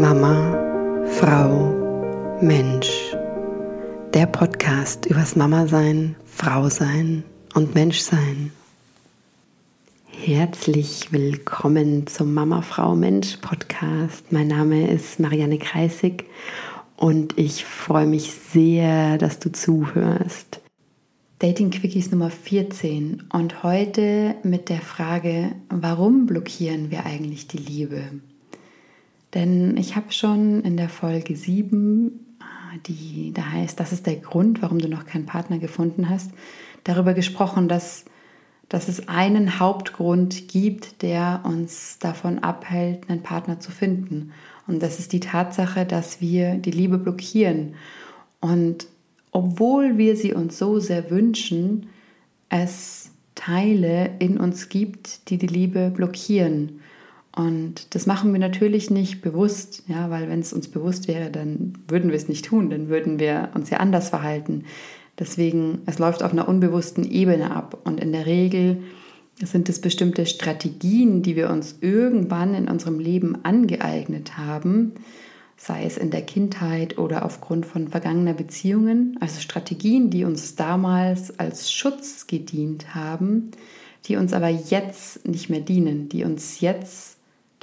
Mama, Frau, Mensch. Der Podcast übers Mama sein, Frau sein und Mensch sein. Herzlich willkommen zum Mama, Frau, Mensch Podcast. Mein Name ist Marianne Kreisig und ich freue mich sehr, dass du zuhörst. Dating Quickies Nummer 14 und heute mit der Frage, warum blockieren wir eigentlich die Liebe? Denn ich habe schon in der Folge 7, ah, die da heißt, das ist der Grund, warum du noch keinen Partner gefunden hast, darüber gesprochen, dass, dass es einen Hauptgrund gibt, der uns davon abhält, einen Partner zu finden. Und das ist die Tatsache, dass wir die Liebe blockieren. Und obwohl wir sie uns so sehr wünschen, es Teile in uns gibt, die die Liebe blockieren. Und das machen wir natürlich nicht bewusst, ja, weil wenn es uns bewusst wäre, dann würden wir es nicht tun, dann würden wir uns ja anders verhalten. Deswegen, es läuft auf einer unbewussten Ebene ab. Und in der Regel sind es bestimmte Strategien, die wir uns irgendwann in unserem Leben angeeignet haben, sei es in der Kindheit oder aufgrund von vergangener Beziehungen, also Strategien, die uns damals als Schutz gedient haben, die uns aber jetzt nicht mehr dienen, die uns jetzt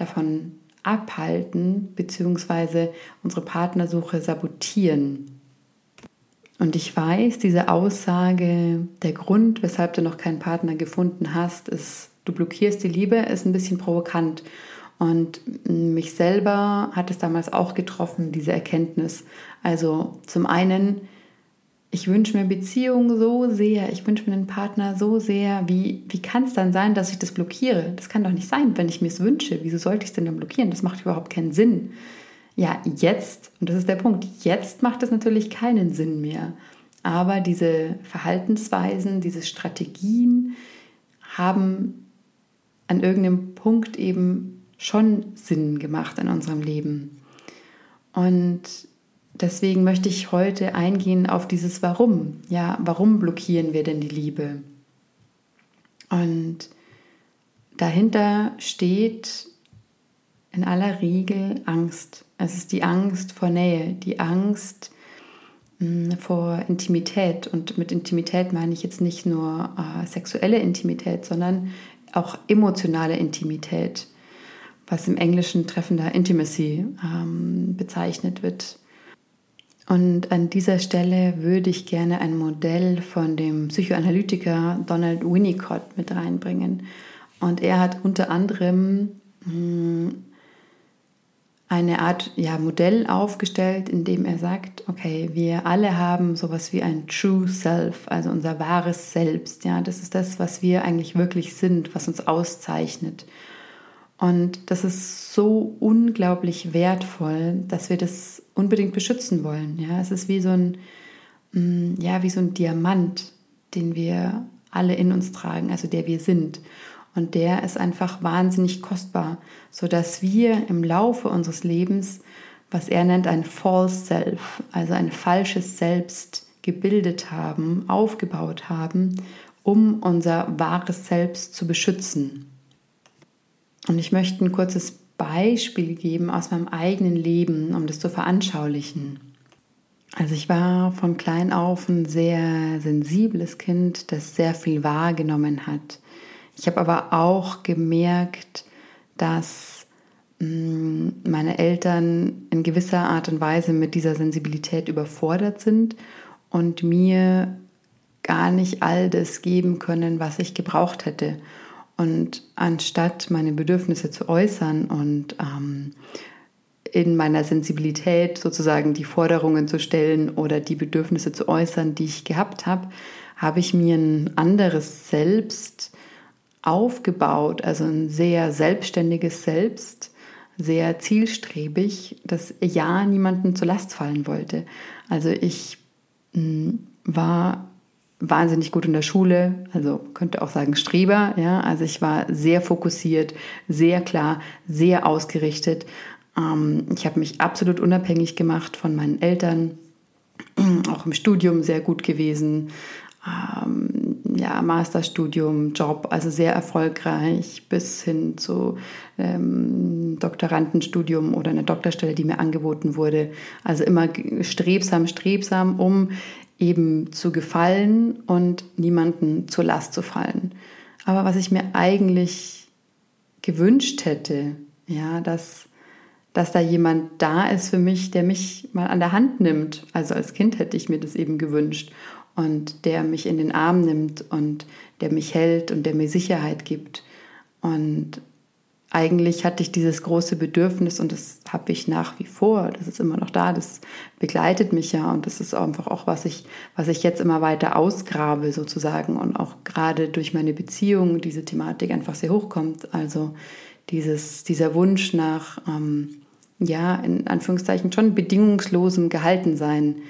davon abhalten bzw. unsere Partnersuche sabotieren. Und ich weiß, diese Aussage, der Grund, weshalb du noch keinen Partner gefunden hast, ist, du blockierst die Liebe, ist ein bisschen provokant. Und mich selber hat es damals auch getroffen, diese Erkenntnis. Also zum einen ich wünsche mir Beziehungen so sehr, ich wünsche mir einen Partner so sehr, wie, wie kann es dann sein, dass ich das blockiere? Das kann doch nicht sein, wenn ich mir es wünsche. Wieso sollte ich es denn dann blockieren? Das macht überhaupt keinen Sinn. Ja, jetzt, und das ist der Punkt, jetzt macht es natürlich keinen Sinn mehr. Aber diese Verhaltensweisen, diese Strategien haben an irgendeinem Punkt eben schon Sinn gemacht in unserem Leben. Und deswegen möchte ich heute eingehen auf dieses Warum. Ja, warum blockieren wir denn die Liebe? Und dahinter steht in aller Regel Angst. Es ist die Angst vor Nähe, die Angst hm, vor Intimität. Und mit Intimität meine ich jetzt nicht nur äh, sexuelle Intimität, sondern auch emotionale Intimität, was im Englischen treffender Intimacy ähm, bezeichnet wird. Und an dieser Stelle würde ich gerne ein Modell von dem Psychoanalytiker Donald Winnicott mit reinbringen. Und er hat unter anderem hm, eine Art ja, Modell aufgestellt, in dem er sagt, okay, wir alle haben sowas wie ein True Self, also unser wahres Selbst. Ja, das ist das, was wir eigentlich wirklich sind, was uns auszeichnet. Und das ist so unglaublich wertvoll, dass wir das unbedingt beschützen wollen. Ja, es ist wie so ein, mm, ja, wie so ein Diamant, den wir alle in uns tragen, also der wir sind. Und der ist einfach wahnsinnig kostbar, sodass wir im Laufe unseres Lebens, was er nennt, ein False Self, also ein falsches Selbst gebildet haben, aufgebaut haben, um unser wahres Selbst zu beschützen. Und ich möchte ein kurzes Beispiel geben aus meinem eigenen Leben, um das zu veranschaulichen. Also ich war von klein auf ein sehr sensibles Kind, das sehr viel wahrgenommen hat. Ich habe aber auch gemerkt, dass mm, meine Eltern in gewisser Art und Weise mit dieser Sensibilität überfordert sind und mir gar nicht all das geben können, was ich gebraucht hätte. Und anstatt meine Bedürfnisse zu äußern und ähm, in meiner Sensibilität sozusagen die Forderungen zu stellen oder die Bedürfnisse zu äußern, die ich gehabt habe, habe ich mir ein anderes Selbst aufgebaut, also ein sehr selbstständiges Selbst, sehr zielstrebig, das ja niemandem zur Last fallen wollte. Also ich mh, hm, war wahnsinnig gut in der Schule, also könnte auch sagen Streber, ja, also ich war sehr fokussiert, sehr klar, sehr ausgerichtet. Ähm, ich habe mich absolut unabhängig gemacht von meinen Eltern, auch im Studium sehr gut gewesen, ähm, ja, Masterstudium, Job, also sehr erfolgreich bis hin zu ähm, Doktorandenstudium oder einer Doktorstelle, die mir angeboten wurde. Also immer strebsam, strebsam, um eben zu gefallen und niemanden zur Last zu fallen. Aber was ich mir eigentlich gewünscht hätte, ja, dass, dass da jemand da ist für mich, der mich mal an der Hand nimmt. Also als Kind hätte ich mir das eben gewünscht und der mich in den Arm nimmt und der mich hält und der mir Sicherheit gibt. Und eigentlich hatte ich dieses große Bedürfnis und das habe ich nach wie vor, das ist immer noch da, das begleitet mich ja und das ist einfach auch, was ich, was ich jetzt immer weiter ausgrabe sozusagen und auch gerade durch meine Beziehung diese Thematik einfach sehr hochkommt. Also dieses, dieser Wunsch nach, ähm, ja, in Anführungszeichen schon bedingungslosem Gehaltensein.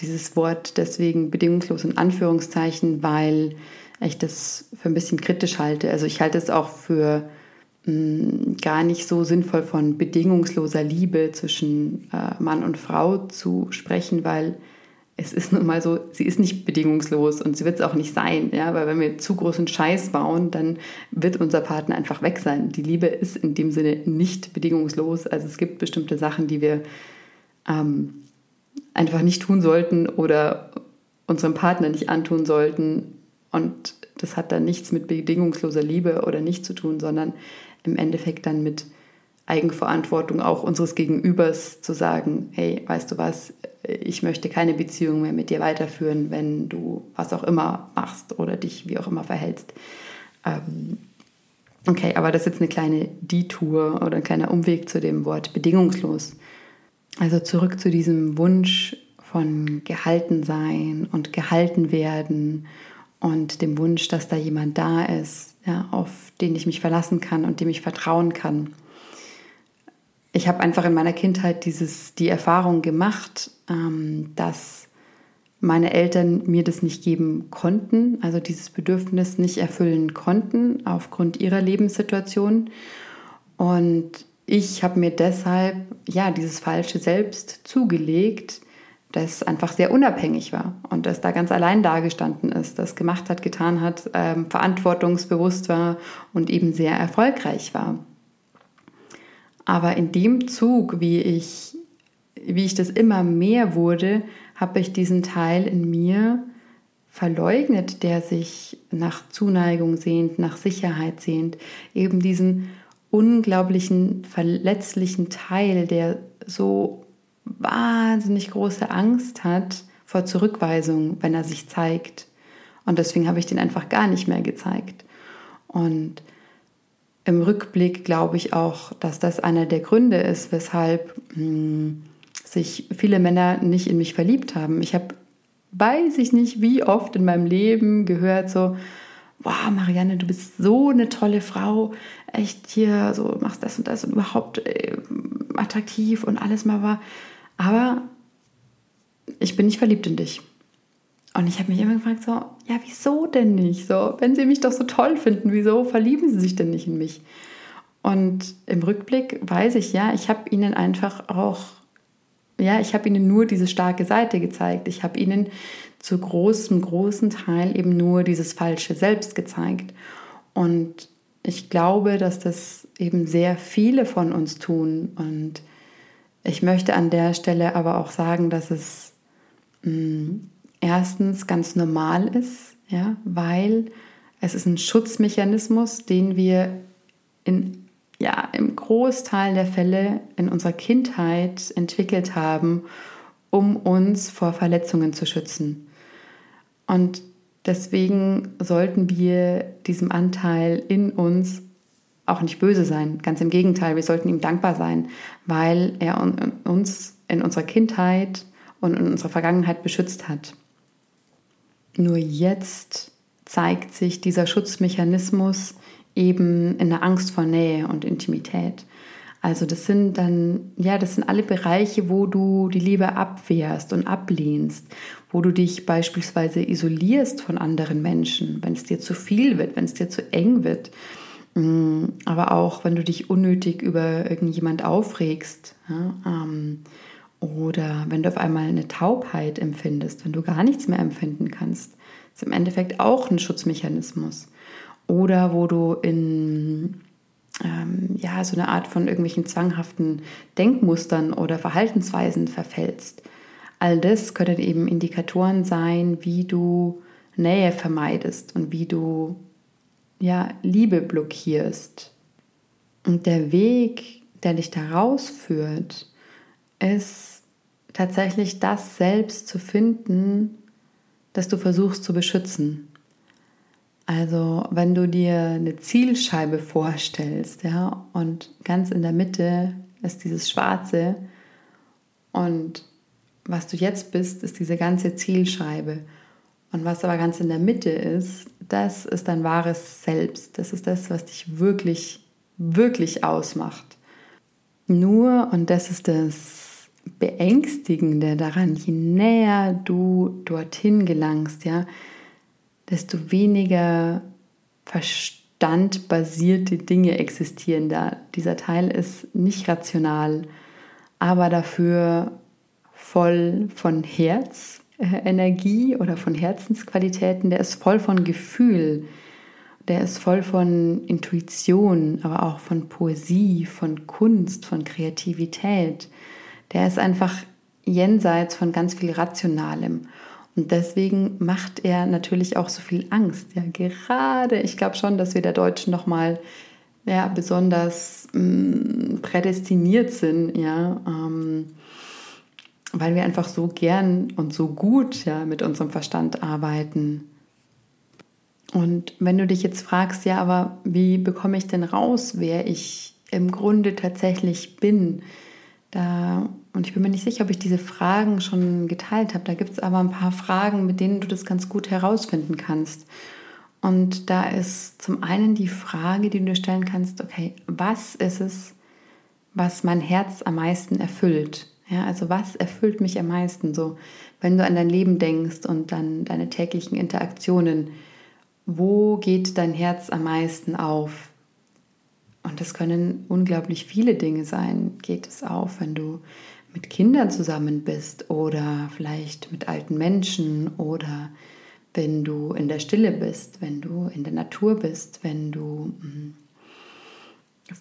Dieses Wort deswegen bedingungslos in Anführungszeichen, weil ich das für ein bisschen kritisch halte. Also ich halte es auch für gar nicht so sinnvoll von bedingungsloser Liebe zwischen äh, Mann und Frau zu sprechen, weil es ist nun mal so, sie ist nicht bedingungslos und sie wird es auch nicht sein, ja, weil wenn wir zu großen Scheiß bauen, dann wird unser Partner einfach weg sein. Die Liebe ist in dem Sinne nicht bedingungslos. Also es gibt bestimmte Sachen, die wir ähm, einfach nicht tun sollten oder unserem Partner nicht antun sollten. Und das hat dann nichts mit bedingungsloser Liebe oder nicht zu tun, sondern im Endeffekt dann mit Eigenverantwortung auch unseres Gegenübers zu sagen, hey, weißt du was, ich möchte keine Beziehung mehr mit dir weiterführen, wenn du was auch immer machst oder dich wie auch immer verhältst. Ähm, okay, aber das ist jetzt eine kleine Detour oder ein kleiner Umweg zu dem Wort bedingungslos. Also zurück zu diesem Wunsch von gehalten sein und gehalten werden und dem Wunsch, dass da jemand da ist, ja, auf den ich mich verlassen kann und dem ich vertrauen kann. Ich habe einfach in meiner Kindheit dieses, die Erfahrung gemacht, ähm, dass meine Eltern mir das nicht geben konnten, also dieses Bedürfnis nicht erfüllen konnten aufgrund ihrer Lebenssituation. Und ich habe mir deshalb ja dieses falsche Selbst zugelegt, das einfach sehr unabhängig war und das da ganz allein dagestanden ist, das gemacht hat, getan hat, ähm, verantwortungsbewusst war und eben sehr erfolgreich war. Aber in dem Zug, wie ich wie ich das immer mehr wurde, habe ich diesen Teil in mir verleugnet, der sich nach Zuneigung sehnt, nach Sicherheit sehnt, eben diesen unglaublichen verletzlichen Teil, der so wahnsinnig große Angst hat vor Zurückweisung, wenn er sich zeigt. Und deswegen habe ich den einfach gar nicht mehr gezeigt. Und im Rückblick glaube ich auch, dass das einer der Gründe ist, weshalb mh, hm, sich viele Männer nicht in mich verliebt haben. Ich habe, weiß ich nicht, wie oft in meinem Leben gehört so, wow, Marianne, du bist so eine tolle Frau, echt hier, so machst das und das und überhaupt äh, attraktiv und alles mal war. Aber ich bin nicht verliebt in dich. Und ich habe mich immer gefragt, so, ja, wieso denn nicht? So, wenn sie mich doch so toll finden, wieso verlieben sie sich denn nicht in mich? Und im Rückblick weiß ich, ja, ich habe ihnen einfach auch ja, ich habe ihnen nur diese starke Seite gezeigt. Ich habe ihnen zu großem, großen Teil eben nur dieses falsche Selbst gezeigt. Und ich glaube, dass das eben sehr viele von uns tun. Und ich möchte an der Stelle aber auch sagen, dass es mh, mm, erstens ganz normal ist, ja, weil es ist ein Schutzmechanismus, den wir in ja im Großteil der Fälle in unserer Kindheit entwickelt haben, um uns vor Verletzungen zu schützen. Und deswegen sollten wir diesem Anteil in uns auch nicht böse sein. Ganz im Gegenteil, wir sollten ihm dankbar sein, weil er uns in unserer Kindheit und in unserer Vergangenheit beschützt hat. Nur jetzt zeigt sich dieser Schutzmechanismus eben in der Angst vor Nähe und Intimität. Also das sind dann, ja, das sind alle Bereiche, wo du die Liebe abwehrst und ablehnst, wo du dich beispielsweise isolierst von anderen Menschen, wenn es dir zu viel wird, wenn es dir zu eng wird. Mm, aber auch, wenn du dich unnötig über irgendjemand aufregst ja, ähm, oder wenn du auf einmal eine Taubheit empfindest, wenn du gar nichts mehr empfinden kannst, ist im Endeffekt auch ein Schutzmechanismus oder wo du in ähm, ja, so eine Art von irgendwelchen zwanghaften Denkmustern oder Verhaltensweisen verfällst. All das können eben Indikatoren sein, wie du Nähe vermeidest und wie du ja, Liebe blockierst. Und der Weg, der dich da rausführt, ist tatsächlich das selbst zu finden, das du versuchst zu beschützen. Also, wenn du dir eine Zielscheibe vorstellst, ja, und ganz in der Mitte ist dieses Schwarze und was du jetzt bist, ist diese ganze Zielscheibe. Und was aber ganz in der Mitte ist, das ist dein wahres Selbst. Das ist das, was dich wirklich, wirklich ausmacht. Nur, und das ist das Beängstigende daran, je näher du dorthin gelangst, ja, desto weniger verstandbasierte Dinge existieren da. Dieser Teil ist nicht rational, aber dafür voll von Herz, Energie oder von Herzensqualitäten, der ist voll von Gefühl, der ist voll von Intuition, aber auch von Poesie, von Kunst, von Kreativität. Der ist einfach jenseits von ganz viel Rationalem. Und deswegen macht er natürlich auch so viel Angst. Ja, gerade, ich glaube schon, dass wir der Deutschen nochmal ja, besonders mh, mm, prädestiniert sind, ja, ähm, weil wir einfach so gern und so gut ja, mit unserem Verstand arbeiten. Und wenn du dich jetzt fragst, ja, aber wie bekomme ich denn raus, wer ich im Grunde tatsächlich bin? Da, und ich bin mir nicht sicher, ob ich diese Fragen schon geteilt habe. Da gibt es aber ein paar Fragen, mit denen du das ganz gut herausfinden kannst. Und da ist zum einen die Frage, die du dir stellen kannst, okay, was ist es, was mein Herz am meisten erfüllt? Ja, also was erfüllt mich am meisten so, wenn du an dein Leben denkst und dann deine täglichen Interaktionen, wo geht dein Herz am meisten auf? Und das können unglaublich viele Dinge sein. Geht es auf, wenn du mit Kindern zusammen bist oder vielleicht mit alten Menschen oder wenn du in der Stille bist, wenn du in der Natur bist, wenn du hm,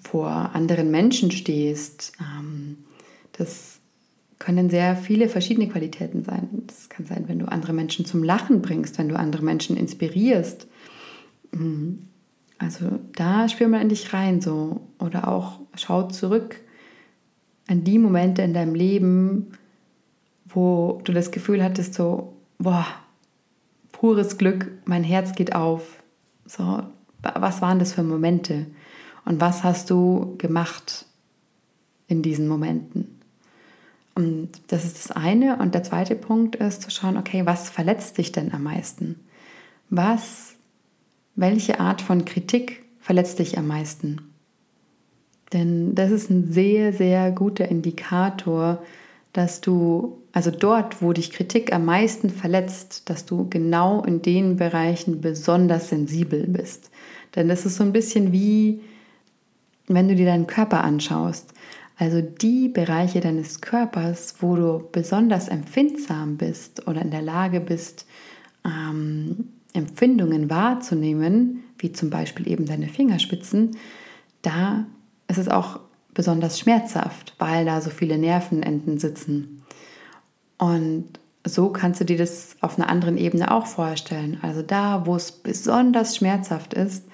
vor anderen Menschen stehst. Ähm, das können sehr viele verschiedene Qualitäten sein. Es kann sein, wenn du andere Menschen zum Lachen bringst, wenn du andere Menschen inspirierst. Also da spür mal in dich rein so oder auch schau zurück an die Momente in deinem Leben, wo du das Gefühl hattest so, boah, pures Glück, mein Herz geht auf. So, was waren das für Momente und was hast du gemacht in diesen Momenten? Und das ist das eine. Und der zweite Punkt ist zu schauen, okay, was verletzt dich denn am meisten? Was, welche Art von Kritik verletzt dich am meisten? Denn das ist ein sehr, sehr guter Indikator, dass du, also dort, wo dich Kritik am meisten verletzt, dass du genau in den Bereichen besonders sensibel bist. Denn das ist so ein bisschen wie, wenn du dir deinen Körper anschaust. Also die Bereiche deines Körpers, wo du besonders empfindsam bist oder in der Lage bist, ähm, Empfindungen wahrzunehmen, wie zum Beispiel eben deine Fingerspitzen, da ist es auch besonders schmerzhaft, weil da so viele Nervenenden sitzen. Und so kannst du dir das auf einer anderen Ebene auch vorstellen. Also da, wo es besonders schmerzhaft ist,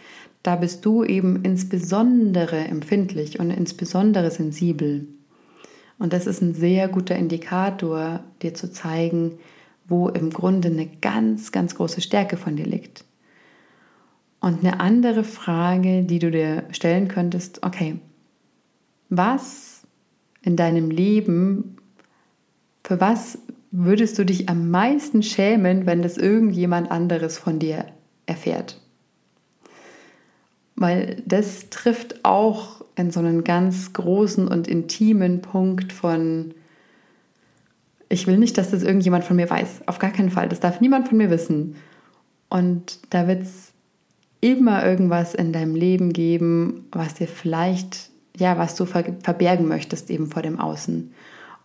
da bist du eben insbesondere empfindlich und insbesondere sensibel. Und das ist ein sehr guter Indikator, dir zu zeigen, wo im Grunde eine ganz, ganz große Stärke von dir liegt. Und eine andere Frage, die du dir stellen könntest, okay, was in deinem Leben, für was würdest du dich am meisten schämen, wenn das irgendjemand anderes von dir erfährt? weil das trifft auch in so einen ganz großen und intimen Punkt von, ich will nicht, dass das irgendjemand von mir weiß. Auf gar keinen Fall. Das darf niemand von mir wissen. Und da wird es immer irgendwas in deinem Leben geben, was dir vielleicht, ja, was du verbergen möchtest eben vor dem Außen.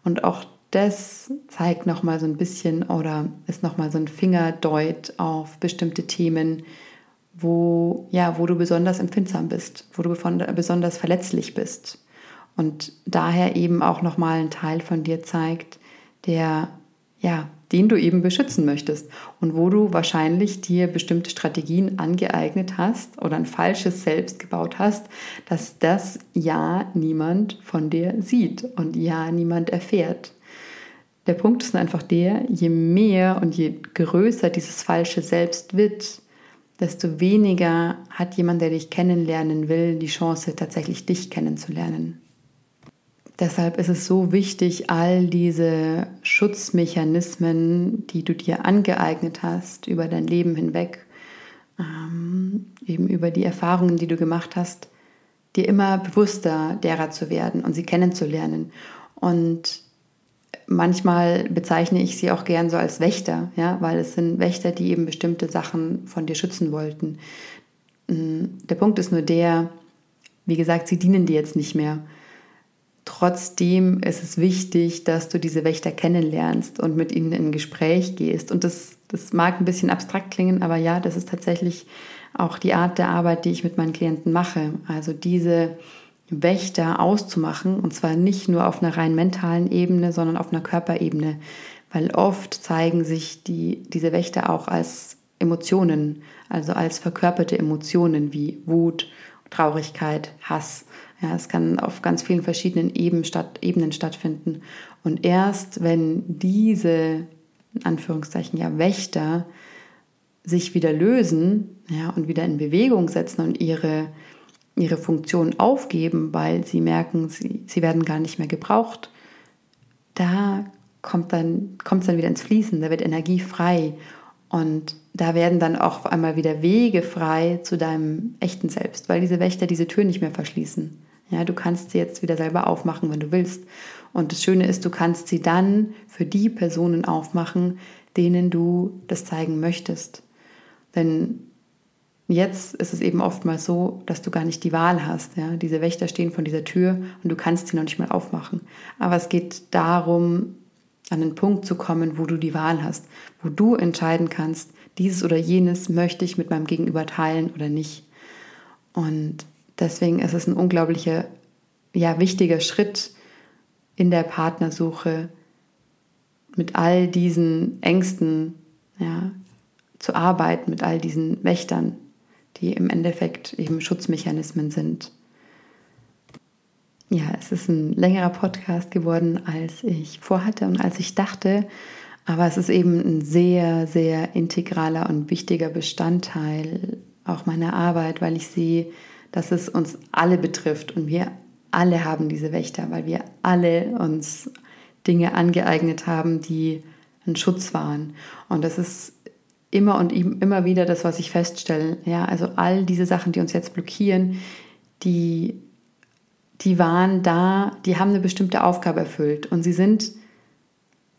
Und auch das zeigt nochmal so ein bisschen oder ist nochmal so ein Fingerdeut auf bestimmte Themen, wo, ja, wo du besonders empfindsam bist, wo du besonders verletzlich bist. Und daher eben auch nochmal ein Teil von dir zeigt, der, ja, den du eben beschützen möchtest und wo du wahrscheinlich dir bestimmte Strategien angeeignet hast oder ein falsches Selbst gebaut hast, dass das ja niemand von dir sieht und ja niemand erfährt. Der Punkt ist einfach der, je mehr und je größer dieses falsche Selbst wird, desto weniger hat jemand, der dich kennenlernen will, die Chance, tatsächlich dich kennenzulernen. Deshalb ist es so wichtig, all diese Schutzmechanismen, die du dir angeeignet hast über dein Leben hinweg, ähm, eben über die Erfahrungen, die du gemacht hast, dir immer bewusster derer zu werden und sie kennenzulernen. Und manchmal bezeichne ich sie auch gern so als Wächter, ja, weil es sind Wächter, die eben bestimmte Sachen von dir schützen wollten. Mm, der Punkt ist nur der, wie gesagt, sie dienen dir jetzt nicht mehr. Trotzdem ist es wichtig, dass du diese Wächter kennenlernst und mit ihnen in Gespräch gehst. Und das, das mag ein bisschen abstrakt klingen, aber ja, das ist tatsächlich auch die Art der Arbeit, die ich mit meinen Klienten mache. Also diese Wächter auszumachen und zwar nicht nur auf einer rein mentalen Ebene, sondern auf einer Körperebene, weil oft zeigen sich die, diese Wächter auch als Emotionen, also als verkörperte Emotionen wie Wut, Traurigkeit, Hass. Ja, es kann auf ganz vielen verschiedenen Ebenen, statt, Ebenen stattfinden. Und erst wenn diese, in Anführungszeichen, ja, Wächter sich wieder lösen ja, und wieder in Bewegung setzen und ihre ihre Funktion aufgeben, weil sie merken, sie, sie werden gar nicht mehr gebraucht, da kommt dann kommt es dann wieder ins Fließen, da wird Energie frei und da werden dann auch auf einmal wieder Wege frei zu deinem echten Selbst, weil diese Wächter diese Tür nicht mehr verschließen. Ja, du kannst sie jetzt wieder selber aufmachen, wenn du willst. Und das Schöne ist, du kannst sie dann für die Personen aufmachen, denen du das zeigen möchtest. Denn Jetzt ist es eben oftmals so, dass du gar nicht die Wahl hast. Ja? Diese Wächter stehen von dieser Tür und du kannst sie noch nicht mal aufmachen. Aber es geht darum, an einen Punkt zu kommen, wo du die Wahl hast, wo du entscheiden kannst, dieses oder jenes möchte ich mit meinem Gegenüber teilen oder nicht. Und deswegen ist es ein unglaublicher, ja, wichtiger Schritt in der Partnersuche, mit all diesen Ängsten ja, zu arbeiten, mit all diesen Wächtern, die im Endeffekt eben Schutzmechanismen sind. Ja, es ist ein längerer Podcast geworden, als ich vorhatte und als ich dachte, aber es ist eben ein sehr, sehr integraler und wichtiger Bestandteil auch meiner Arbeit, weil ich sehe, dass es uns alle betrifft und wir alle haben diese Wächter, weil wir alle uns Dinge angeeignet haben, die ein Schutz waren. Und das ist immer und immer wieder das, was ich feststelle. Ja, also all diese Sachen, die uns jetzt blockieren, die, die waren da, die haben eine bestimmte Aufgabe erfüllt und sie sind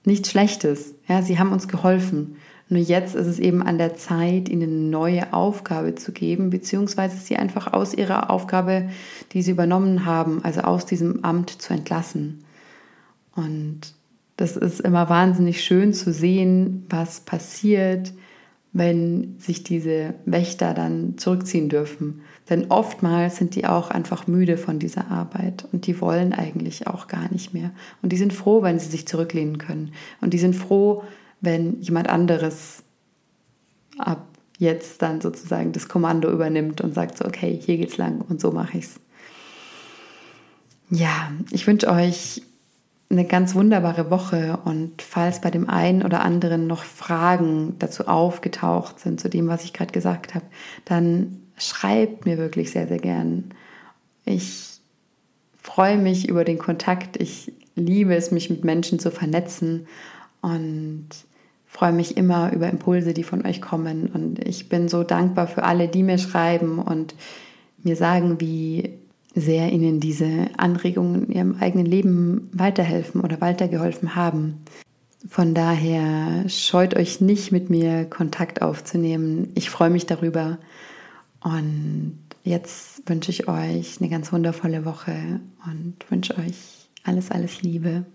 nichts Schlechtes. Ja, sie haben uns geholfen. Nur jetzt ist es eben an der Zeit, ihnen eine neue Aufgabe zu geben, beziehungsweise sie einfach aus ihrer Aufgabe, die sie übernommen haben, also aus diesem Amt zu entlassen. Und das ist immer wahnsinnig schön zu sehen, was passiert, wenn sich diese Wächter dann zurückziehen dürfen. Denn oftmals sind die auch einfach müde von dieser Arbeit und die wollen eigentlich auch gar nicht mehr. Und die sind froh, wenn sie sich zurücklehnen können. Und die sind froh, wenn jemand anderes ab jetzt dann sozusagen das Kommando übernimmt und sagt so, okay, hier geht's lang und so mache ich's. Ja, ich wünsche euch eine ganz wunderbare Woche und falls bei dem einen oder anderen noch Fragen dazu aufgetaucht sind, zu dem, was ich gerade gesagt habe, dann schreibt mir wirklich sehr, sehr gern. Ich freue mich über den Kontakt. Ich liebe es, mich mit Menschen zu vernetzen und freue mich immer über Impulse, die von euch kommen. Und ich bin so dankbar für alle, die mir schreiben und mir sagen, wie sehr ihnen diese Anregungen in ihrem eigenen Leben weiterhelfen oder weitergeholfen haben. Von daher scheut euch nicht, mit mir Kontakt aufzunehmen. Ich freue mich darüber. Und jetzt wünsche ich euch eine ganz wundervolle Woche und wünsche euch alles, alles Liebe.